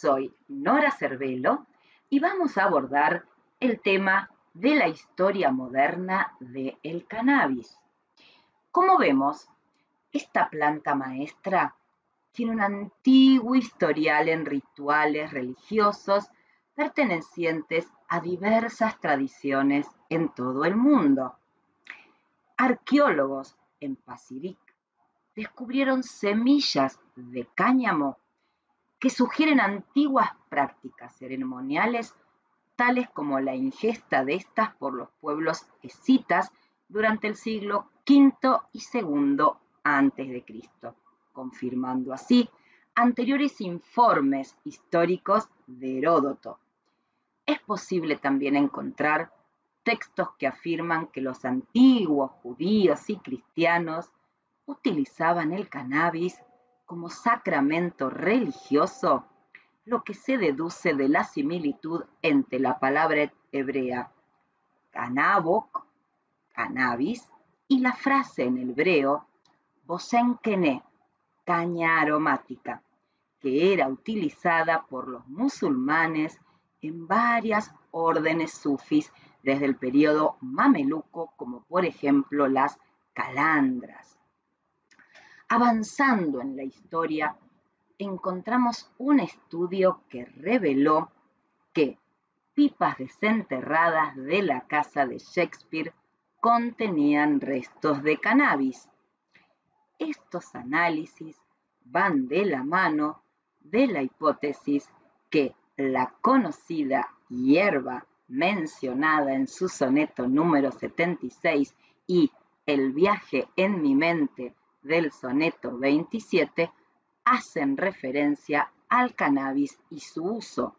Soy Nora Cervelo y vamos a abordar el tema de la historia moderna del cannabis. Como vemos, esta planta maestra tiene un antiguo historial en rituales religiosos pertenecientes a diversas tradiciones en todo el mundo. Arqueólogos en Pasirik descubrieron semillas de cáñamo que sugieren antiguas prácticas ceremoniales tales como la ingesta de estas por los pueblos escitas durante el siglo V y II Cristo, confirmando así anteriores informes históricos de Heródoto. Es posible también encontrar textos que afirman que los antiguos judíos y cristianos utilizaban el cannabis como sacramento religioso, lo que se deduce de la similitud entre la palabra hebrea canabok, cannabis, y la frase en hebreo bosenkene, caña aromática, que era utilizada por los musulmanes en varias órdenes sufis desde el periodo mameluco, como por ejemplo las calandras. Avanzando en la historia, encontramos un estudio que reveló que pipas desenterradas de la casa de Shakespeare contenían restos de cannabis. Estos análisis van de la mano de la hipótesis que la conocida hierba mencionada en su soneto número 76 y El viaje en mi mente del soneto 27 hacen referencia al cannabis y su uso.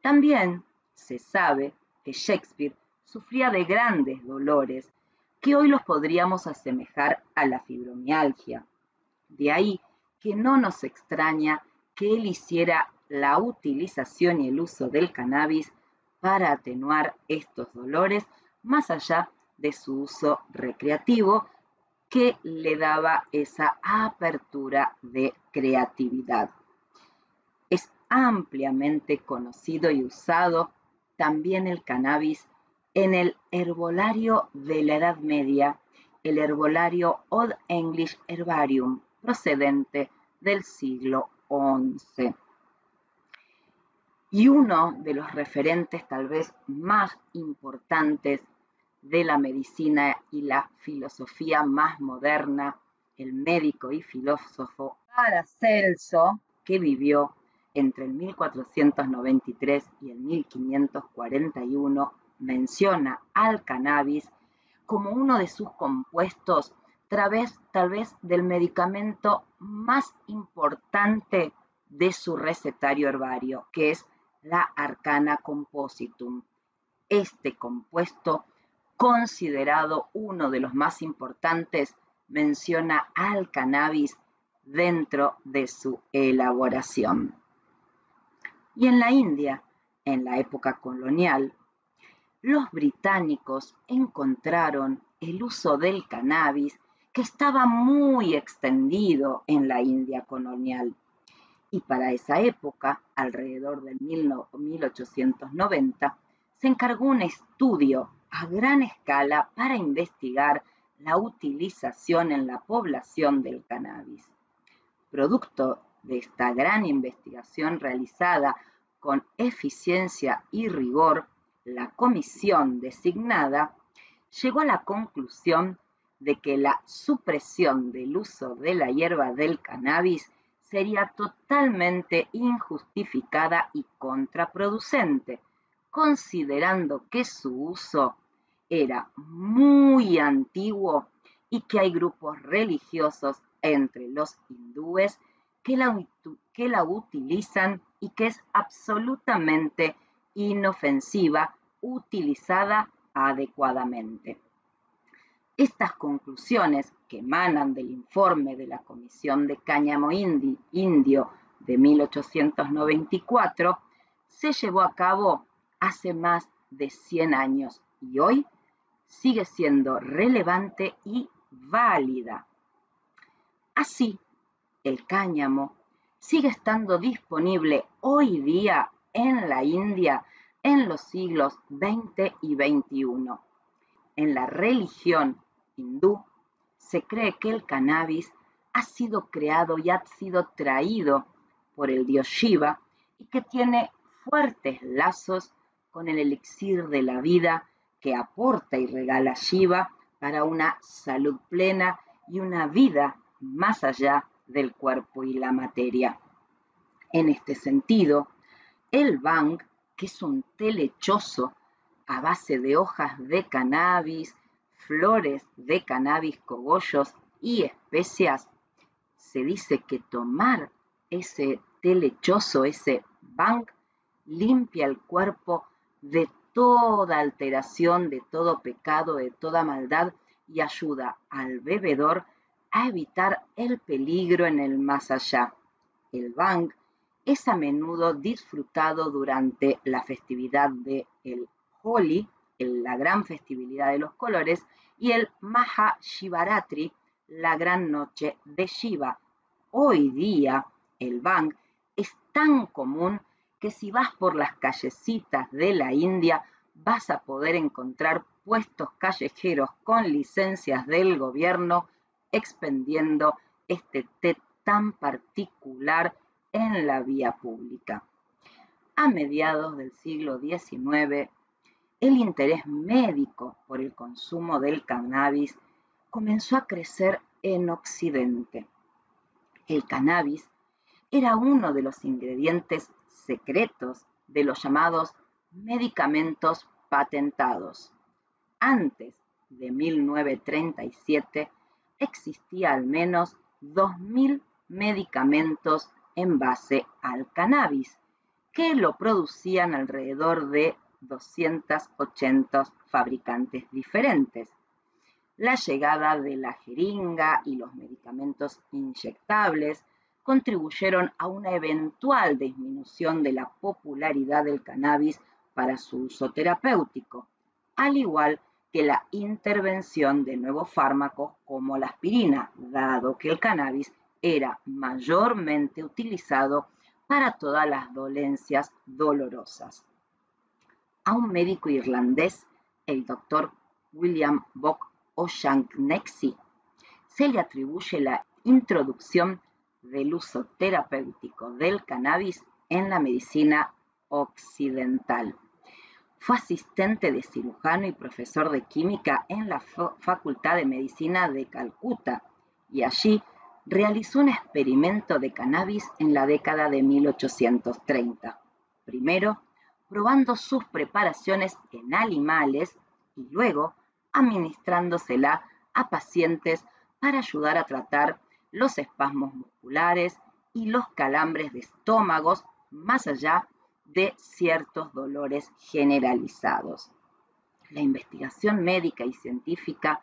También se sabe que Shakespeare sufría de grandes dolores que hoy los podríamos asemejar a la fibromialgia. De ahí que no nos extraña que él hiciera la utilización y el uso del cannabis para atenuar estos dolores, más allá de su uso recreativo que le daba esa apertura de creatividad. Es ampliamente conocido y usado también el cannabis en el herbolario de la Edad Media, el herbolario Old English Herbarium, procedente del siglo XI. Y uno de los referentes tal vez más importantes de la medicina y la filosofía más moderna, el médico y filósofo Paracelso, que vivió entre el 1493 y el 1541, menciona al cannabis como uno de sus compuestos, través, tal vez del medicamento más importante de su recetario herbario, que es la Arcana Compositum. Este compuesto, considerado uno de los más importantes, menciona al cannabis dentro de su elaboración. Y en la India, en la época colonial, los británicos encontraron el uso del cannabis que estaba muy extendido en la India colonial y para esa época, alrededor del 1890, se encargó un estudio a gran escala para investigar la utilización en la población del cannabis. Producto de esta gran investigación realizada con eficiencia y rigor, la comisión designada llegó a la conclusión de que la supresión del uso de la hierba del cannabis sería totalmente injustificada y contraproducente, considerando que su uso era muy antiguo y que hay grupos religiosos entre los hindúes que la, que la utilizan y que es absolutamente inofensiva utilizada adecuadamente. Estas conclusiones que emanan del informe de la Comisión de Cáñamo Indio de 1894 se llevó a cabo hace más de 100 años y hoy sigue siendo relevante y válida. Así, el cáñamo sigue estando disponible hoy día en la India en los siglos XX y XXI. En la religión hindú se cree que el cannabis ha sido creado y ha sido traído por el dios Shiva y que tiene fuertes lazos con el elixir de la vida que aporta y regala Shiva para una salud plena y una vida más allá del cuerpo y la materia. En este sentido, el bang, que es un té lechoso a base de hojas de cannabis, flores de cannabis, cogollos y especias, se dice que tomar ese té lechoso, ese bang, limpia el cuerpo de toda alteración, de todo pecado, de toda maldad y ayuda al bebedor a evitar el peligro en el más allá. El bang es a menudo disfrutado durante la festividad de el Holi, la gran festividad de los colores, y el Maha Shivaratri, la gran noche de Shiva. Hoy día el bang es tan común que si vas por las callecitas de la India vas a poder encontrar puestos callejeros con licencias del gobierno expendiendo este té tan particular en la vía pública. A mediados del siglo XIX, el interés médico por el consumo del cannabis comenzó a crecer en Occidente. El cannabis era uno de los ingredientes secretos de los llamados medicamentos patentados. Antes de 1937 existía al menos 2.000 medicamentos en base al cannabis, que lo producían alrededor de 280 fabricantes diferentes. La llegada de la jeringa y los medicamentos inyectables contribuyeron a una eventual disminución de la popularidad del cannabis para su uso terapéutico, al igual que la intervención de nuevos fármacos como la aspirina, dado que el cannabis era mayormente utilizado para todas las dolencias dolorosas. A un médico irlandés, el doctor William Bock O'Shaughnessy, se le atribuye la introducción del uso terapéutico del cannabis en la medicina occidental. Fue asistente de cirujano y profesor de química en la Facultad de Medicina de Calcuta y allí realizó un experimento de cannabis en la década de 1830. Primero, probando sus preparaciones en animales y luego administrándosela a pacientes para ayudar a tratar los espasmos musculares y los calambres de estómagos, más allá de ciertos dolores generalizados. La investigación médica y científica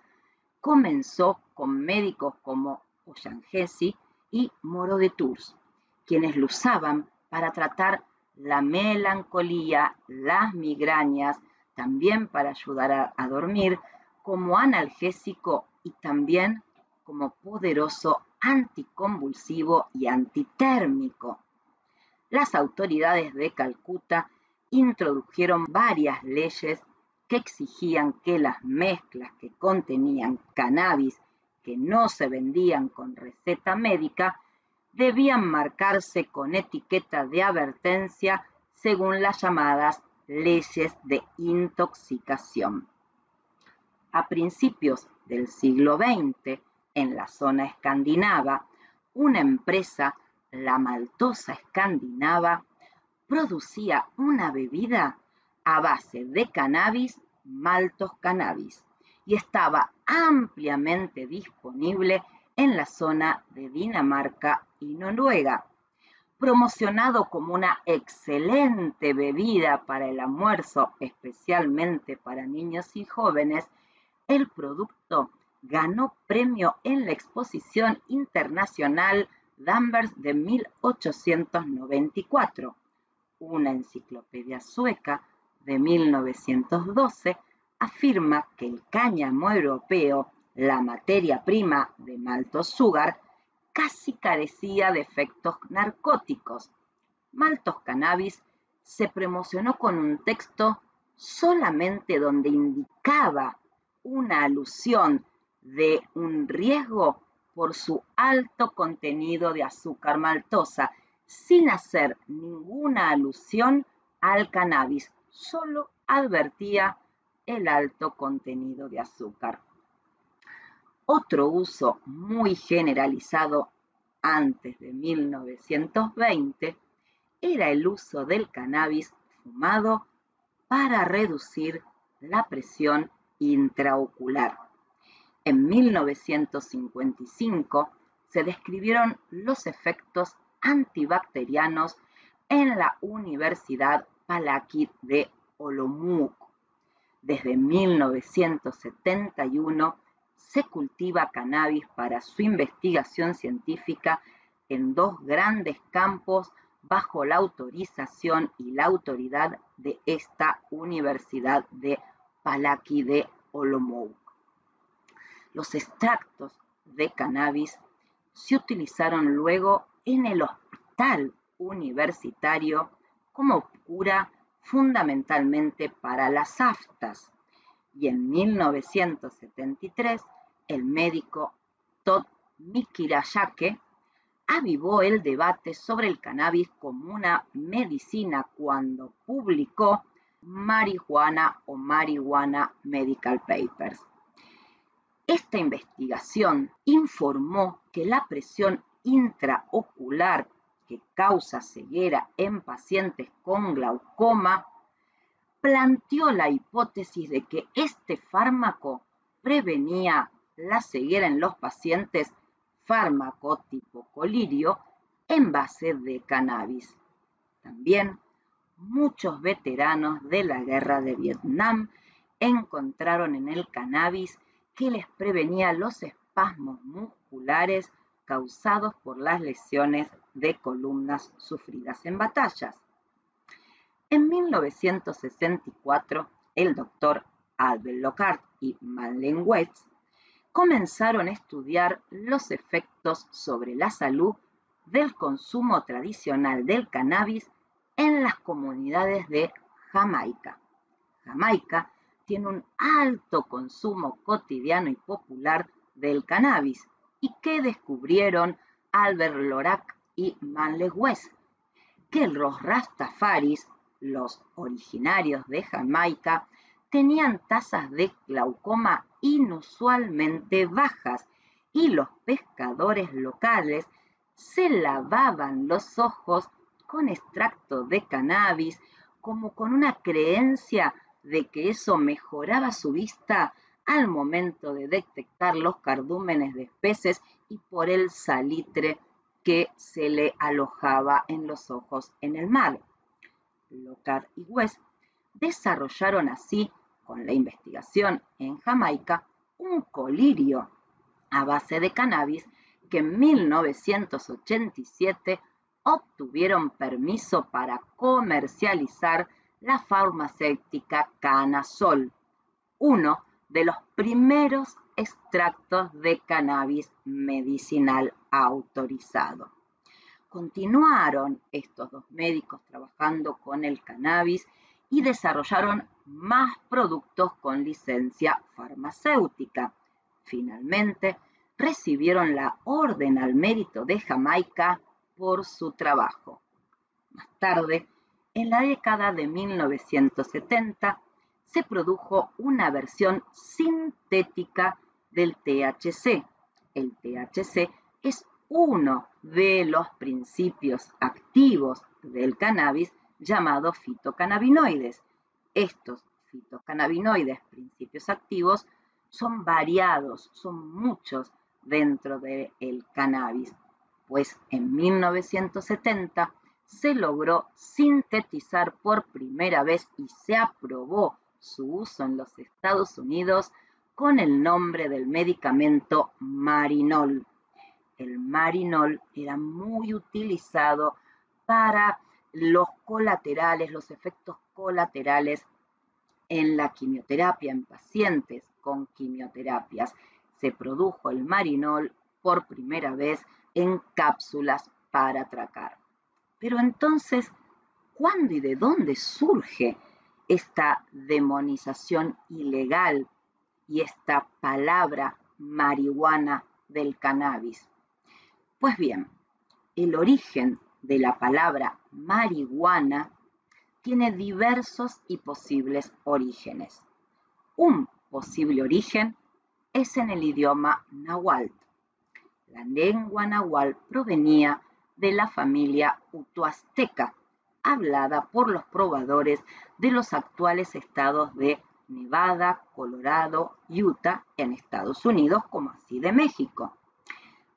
comenzó con médicos como Ollangesi y Moro de Tours, quienes lo usaban para tratar la melancolía, las migrañas, también para ayudar a, a dormir, como analgésico y también como poderoso anticonvulsivo y antitérmico. Las autoridades de Calcuta introdujeron varias leyes que exigían que las mezclas que contenían cannabis que no se vendían con receta médica debían marcarse con etiqueta de advertencia según las llamadas leyes de intoxicación. A principios del siglo XX, en la zona escandinava, una empresa, la Maltosa Escandinava, producía una bebida a base de cannabis, maltos cannabis, y estaba ampliamente disponible en la zona de Dinamarca y Noruega. Promocionado como una excelente bebida para el almuerzo, especialmente para niños y jóvenes, el producto ganó premio en la Exposición Internacional Danvers de 1894. Una enciclopedia sueca de 1912 afirma que el cáñamo europeo, la materia prima de malto sugar, casi carecía de efectos narcóticos. Maltos Cannabis se promocionó con un texto solamente donde indicaba una alusión de un riesgo por su alto contenido de azúcar maltosa, sin hacer ninguna alusión al cannabis, solo advertía el alto contenido de azúcar. Otro uso muy generalizado antes de 1920 era el uso del cannabis fumado para reducir la presión intraocular. En 1955 se describieron los efectos antibacterianos en la Universidad Palaki de Olomouc. Desde 1971 se cultiva cannabis para su investigación científica en dos grandes campos bajo la autorización y la autoridad de esta Universidad de Palaki de Olomouc. Los extractos de cannabis se utilizaron luego en el hospital universitario como cura fundamentalmente para las aftas. Y en 1973, el médico Todd Mikirayake avivó el debate sobre el cannabis como una medicina cuando publicó Marihuana o Marihuana Medical Papers. Esta investigación informó que la presión intraocular que causa ceguera en pacientes con glaucoma planteó la hipótesis de que este fármaco prevenía la ceguera en los pacientes fármaco tipo colirio en base de cannabis. También muchos veteranos de la guerra de Vietnam encontraron en el cannabis que les prevenía los espasmos musculares causados por las lesiones de columnas sufridas en batallas. En 1964, el doctor Albert Lockhart y Madeleine West comenzaron a estudiar los efectos sobre la salud del consumo tradicional del cannabis en las comunidades de Jamaica. Jamaica tiene un alto consumo cotidiano y popular del cannabis. Y que descubrieron Albert Lorac y Manley West, que los Rastafaris, los originarios de Jamaica, tenían tasas de glaucoma inusualmente bajas y los pescadores locales se lavaban los ojos con extracto de cannabis como con una creencia de que eso mejoraba su vista al momento de detectar los cardúmenes de peces y por el salitre que se le alojaba en los ojos en el mar. Lockhart y West desarrollaron así, con la investigación en Jamaica, un colirio a base de cannabis que en 1987 obtuvieron permiso para comercializar la farmacéutica Canasol, uno de los primeros extractos de cannabis medicinal autorizado. Continuaron estos dos médicos trabajando con el cannabis y desarrollaron más productos con licencia farmacéutica. Finalmente, recibieron la Orden al Mérito de Jamaica por su trabajo. Más tarde, en la década de 1970, se produjo una versión sintética del THC. El THC es uno de los principios activos del cannabis llamados fitocannabinoides. Estos fitocannabinoides, principios activos, son variados, son muchos dentro del cannabis pues en 1970 se logró sintetizar por primera vez y se aprobó su uso en los Estados Unidos con el nombre del medicamento Marinol. El Marinol era muy utilizado para los colaterales, los efectos colaterales en la quimioterapia en pacientes con quimioterapias. Se produjo el Marinol por primera vez en cápsulas para atracar. Pero entonces, ¿cuándo y de dónde surge esta demonización ilegal y esta palabra marihuana del cannabis? Pues bien, el origen de la palabra marihuana tiene diversos y posibles orígenes. Un posible origen es en el idioma nahuatl. La lengua nahuatl provenía de la familia utoazteca, hablada por los probadores de los actuales estados de Nevada, Colorado, Utah en Estados Unidos, como así de México.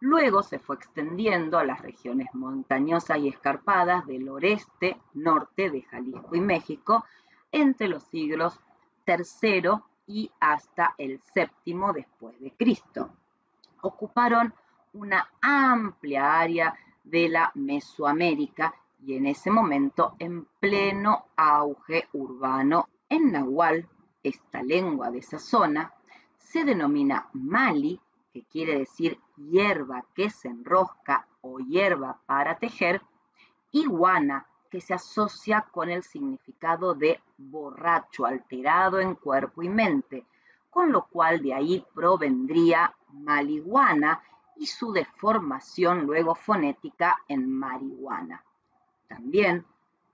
Luego se fue extendiendo a las regiones montañosas y escarpadas del oeste, norte de Jalisco y México entre los siglos III y hasta el VII después de Cristo. Ocuparon una amplia área de la Mesoamérica y en ese momento en pleno auge urbano. En Nahual, esta lengua de esa zona, se denomina Mali que quiere decir hierba que se enrosca o hierba para tejer, iguana, que se asocia con el significado de borracho, alterado en cuerpo y mente, con lo cual de ahí provendría maliguana y su deformación luego fonética en marihuana. También,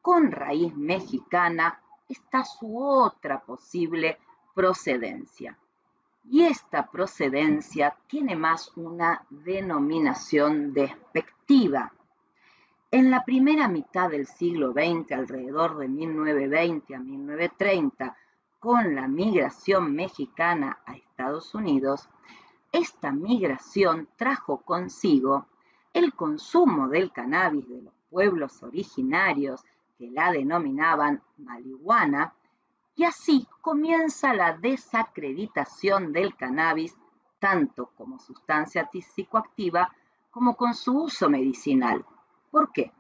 con raíz mexicana, está su otra posible procedencia y esta procedencia tiene más una denominación despectiva. En la primera mitad del siglo XX, alrededor de 1920 a 1930, con la migración mexicana a Estados Unidos, esta migración trajo consigo el consumo del cannabis de los pueblos originarios que la denominaban marihuana y así comienza la desacreditación del cannabis tanto como sustancia psicoactiva como con su uso medicinal. ¿Por qué?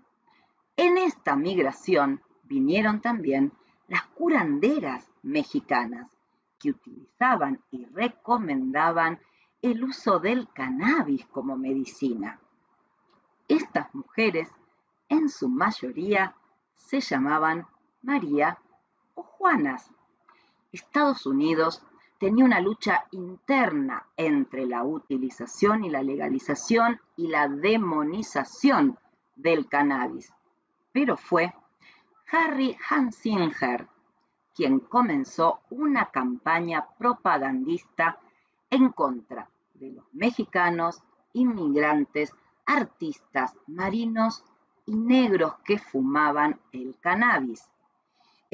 En esta migración vinieron también las curanderas mexicanas que utilizaban y recomendaban el uso del cannabis como medicina. Estas mujeres, en su mayoría, se llamaban María o Juanas. Estados Unidos tenía una lucha interna entre la utilización y la legalización y la demonización del cannabis, pero fue Harry Hansinger quien comenzó una campaña propagandista en contra de los mexicanos, inmigrantes, artistas, marinos y negros que fumaban el cannabis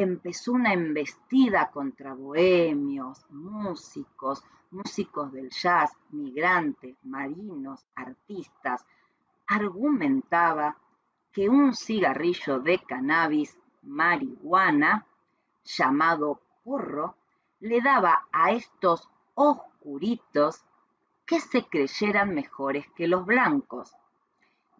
empezó una embestida contra bohemios, músicos, músicos del jazz, migrantes, marinos, artistas. Argumentaba que un cigarrillo de cannabis, marihuana, llamado porro, le daba a estos oscuritos que se creyeran mejores que los blancos.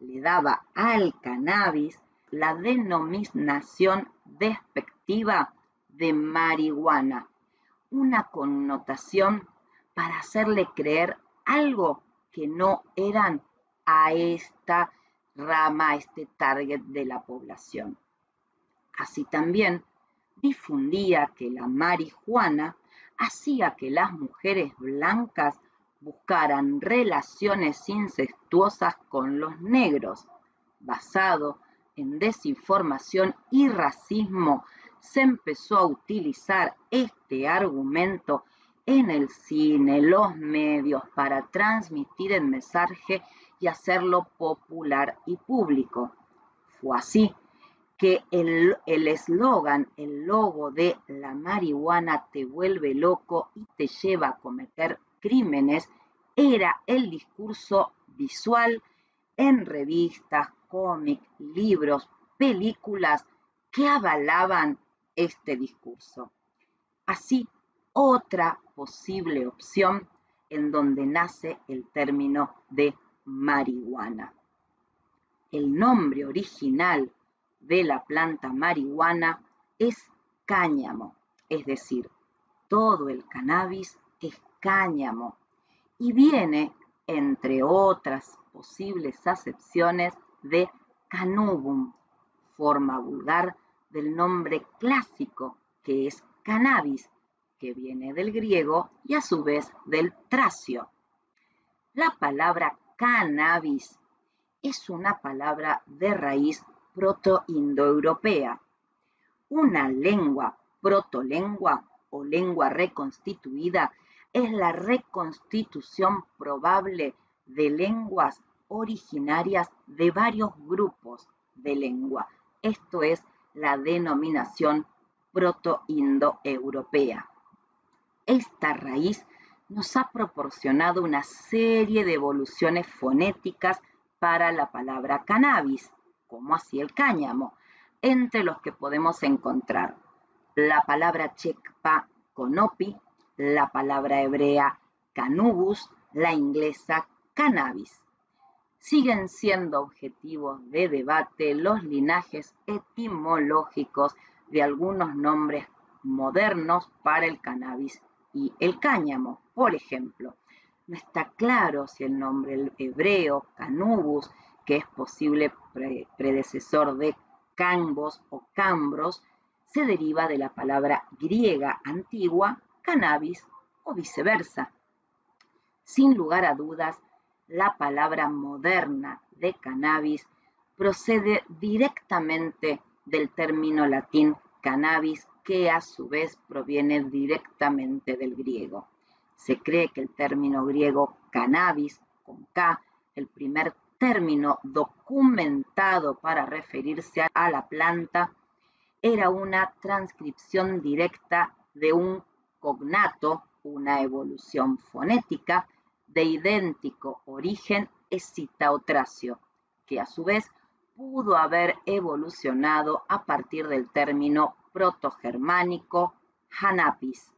Le daba al cannabis la denominación despectiva de marihuana, una connotación para hacerle creer algo que no eran a esta rama, a este target de la población. Así también difundía que la marihuana hacía que las mujeres blancas buscaran relaciones incestuosas con los negros, basado en desinformación y racismo, se empezó a utilizar este argumento en el cine, los medios, para transmitir el mensaje y hacerlo popular y público. Fue así que el eslogan, el, logo de la marihuana te vuelve loco y te lleva a cometer crímenes, era el discurso visual en revistas, cómics, libros, películas que avalaban este discurso. Así, otra posible opción en donde nace el término de marihuana. El nombre original de la planta marihuana es cáñamo, es decir, todo el cannabis es cáñamo y viene, entre otras posibles acepciones de canubum, forma vulgar del nombre clásico que es cannabis, que viene del griego y a su vez del tracio. La palabra cannabis es una palabra de raíz proto-indoeuropea. Una lengua protolengua o lengua reconstituida es la reconstitución probable de lenguas originarias de varios grupos de lengua. Esto es la denominación proto-indoeuropea. Esta raíz nos ha proporcionado una serie de evoluciones fonéticas para la palabra cannabis, como así el cáñamo, entre los que podemos encontrar la palabra chekpa conopi, la palabra hebrea canubus, la inglesa cannabis. Siguen siendo objetivos de debate los linajes etimológicos de algunos nombres modernos para el cannabis y el cáñamo. Por ejemplo, no está claro si el nombre hebreo canubus, que es posible predecesor de cambos o cambros, se deriva de la palabra griega antigua cannabis o viceversa. Sin lugar a dudas, la palabra moderna de cannabis procede directamente del término latín cannabis, que a su vez proviene directamente del griego. Se cree que el término griego cannabis, con K, el primer término documentado para referirse a la planta, era una transcripción directa de un cognato, una evolución fonética, de idéntico origen escitaotracio, que a su vez pudo haber evolucionado a partir del término protogermánico hanapis,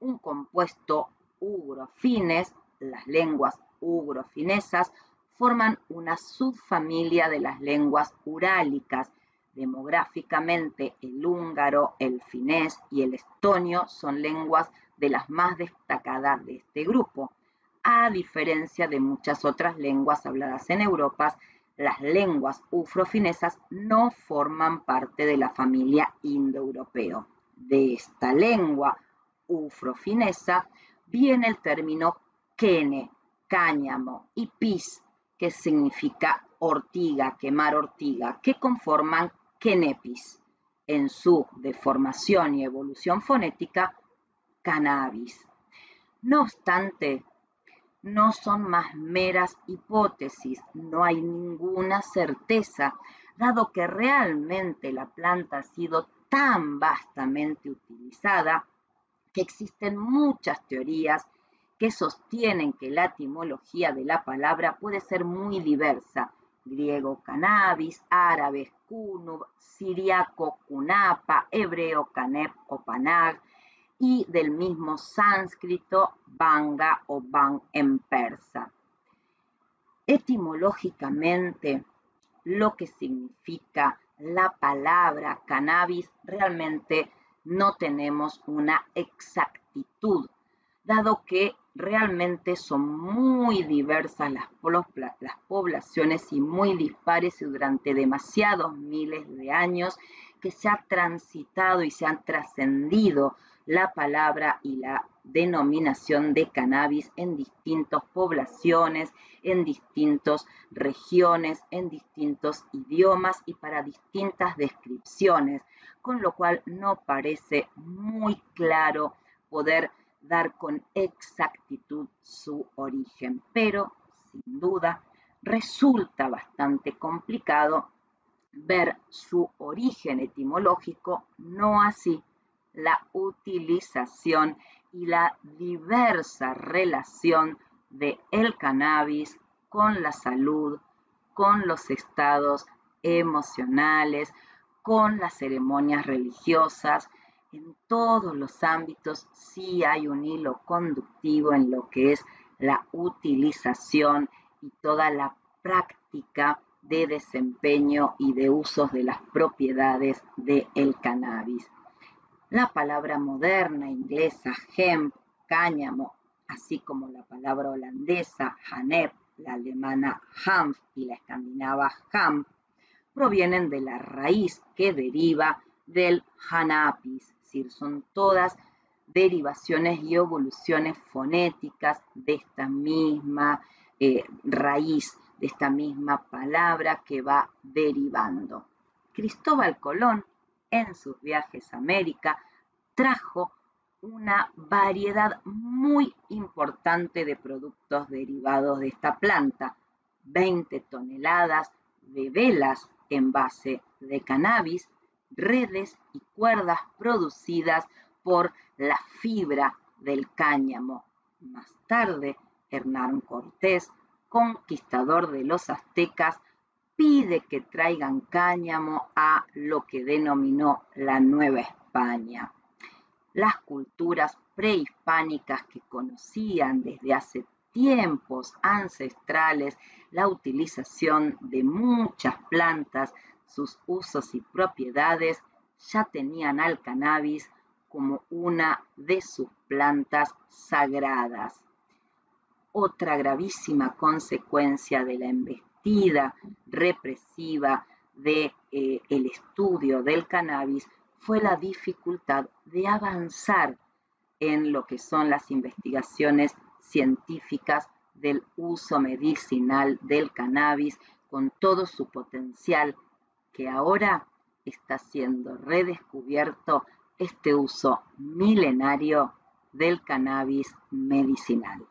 un compuesto ugrofines, las lenguas ugrofinesas, forman una subfamilia de las lenguas urálicas. Demográficamente, el húngaro, el finés y el estonio son lenguas de las más destacadas de este grupo. A diferencia de muchas otras lenguas habladas en Europa, las lenguas ufrofinesas no forman parte de la familia indoeuropeo. De esta lengua ufrofinesa viene el término quene, cáñamo y pis, que significa ortiga, quemar ortiga, que conforman quenepis. En su deformación y evolución fonética, cannabis. No obstante, no son más meras hipótesis, no hay ninguna certeza, dado que realmente la planta ha sido tan vastamente utilizada que existen muchas teorías que sostienen que la etimología de la palabra puede ser muy diversa. Griego cannabis, árabe kunub, siriaco kunapa, hebreo canep o panag, y del mismo sánscrito banga o ban en persa. Etimológicamente, lo que significa la palabra cannabis realmente no tenemos una exactitud, dado que realmente son muy diversas las, poblaciones y muy dispares y durante demasiados miles de años que se ha transitado y se han trascendido la palabra y la denominación de cannabis en distintas poblaciones, en distintas regiones, en distintos idiomas y para distintas descripciones, con lo cual no parece muy claro poder dar con exactitud su origen, pero sin duda resulta bastante complicado ver su origen etimológico, no así la utilización y la diversa relación de el cannabis con la salud, con los estados emocionales, con las ceremonias religiosas. En todos los ámbitos sí hay un hilo conductivo en lo que es la utilización y toda la práctica de desempeño y de usos de las propiedades del el cannabis. La palabra moderna inglesa hemp, cáñamo, así como la palabra holandesa hanep, la alemana Hanf y la escandinava Ham, provienen de la raíz que deriva del Hanapis, decir, son todas derivaciones y evoluciones fonéticas de esta misma eh, raíz, de esta misma palabra que va derivando. Cristóbal Colón, en sus viajes a América, trajo una variedad muy importante de productos derivados de esta planta, 20 toneladas de velas en base de cannabis, redes y cuerdas producidas por la fibra del cáñamo. Más tarde, Hernán Cortés, conquistador de los aztecas, pide que traigan cáñamo a lo que denominó la Nueva España. Las culturas prehispánicas que conocían desde hace tiempos ancestrales la utilización de muchas plantas, sus usos y propiedades, ya tenían al cannabis como una de sus plantas sagradas. Otra gravísima consecuencia de la embestida represiva del de, eh, estudio del cannabis fue la dificultad de avanzar en lo que son las investigaciones científicas del uso medicinal del cannabis con todo su potencial que ahora está siendo redescubierto este uso milenario del cannabis medicinal.